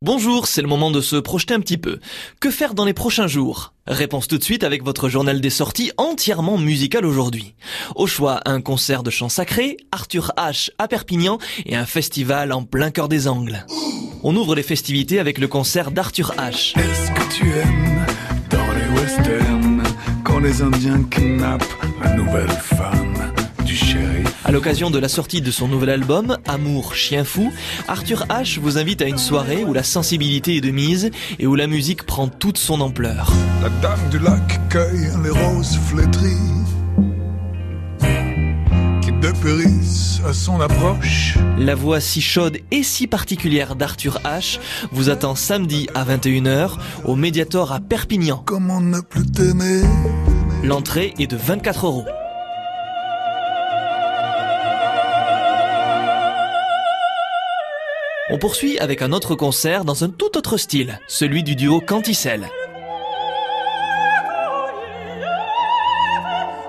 Bonjour, c'est le moment de se projeter un petit peu. Que faire dans les prochains jours? Réponse tout de suite avec votre journal des sorties entièrement musical aujourd'hui. Au choix, un concert de chants sacrés, Arthur H à Perpignan et un festival en plein cœur des Angles. On ouvre les festivités avec le concert d'Arthur H. Est-ce que tu aimes dans les westerns quand les Indiens kidnappent la nouvelle femme? À l'occasion de la sortie de son nouvel album, Amour Chien Fou, Arthur H vous invite à une soirée où la sensibilité est de mise et où la musique prend toute son ampleur. La dame du lac cueille les roses flétries qui dépérissent à son approche. La voix si chaude et si particulière d'Arthur H vous attend samedi à 21h au Mediator à Perpignan. Comment ne plus t'aimer? L'entrée est de 24 euros. On poursuit avec un autre concert dans un tout autre style, celui du duo Canticelle.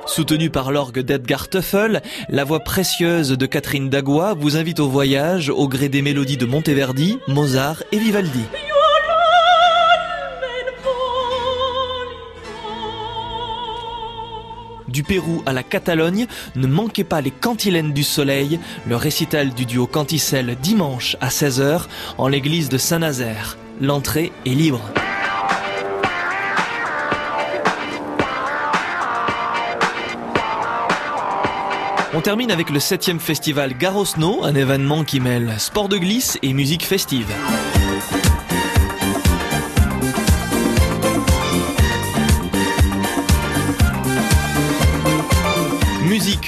Soutenu par l'orgue d'Edgar Teufel, la voix précieuse de Catherine Dagua vous invite au voyage au gré des mélodies de Monteverdi, Mozart et Vivaldi. Du Pérou à la Catalogne, ne manquez pas les Cantilènes du Soleil, le récital du duo Canticelle dimanche à 16h en l'église de Saint-Nazaire. L'entrée est libre. On termine avec le 7e festival Garosno, un événement qui mêle sport de glisse et musique festive.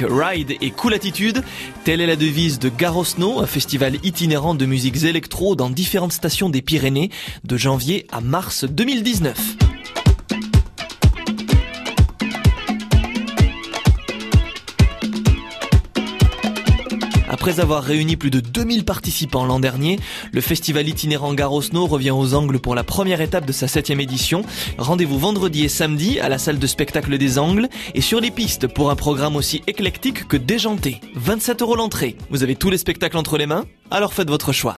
Ride et cool attitude, telle est la devise de Garosno, un festival itinérant de musiques électro dans différentes stations des Pyrénées de janvier à mars 2019. Après avoir réuni plus de 2000 participants l'an dernier, le festival itinérant Garosno revient aux Angles pour la première étape de sa septième édition. Rendez-vous vendredi et samedi à la salle de spectacle des Angles et sur les pistes pour un programme aussi éclectique que déjanté. 27 euros l'entrée. Vous avez tous les spectacles entre les mains? Alors faites votre choix.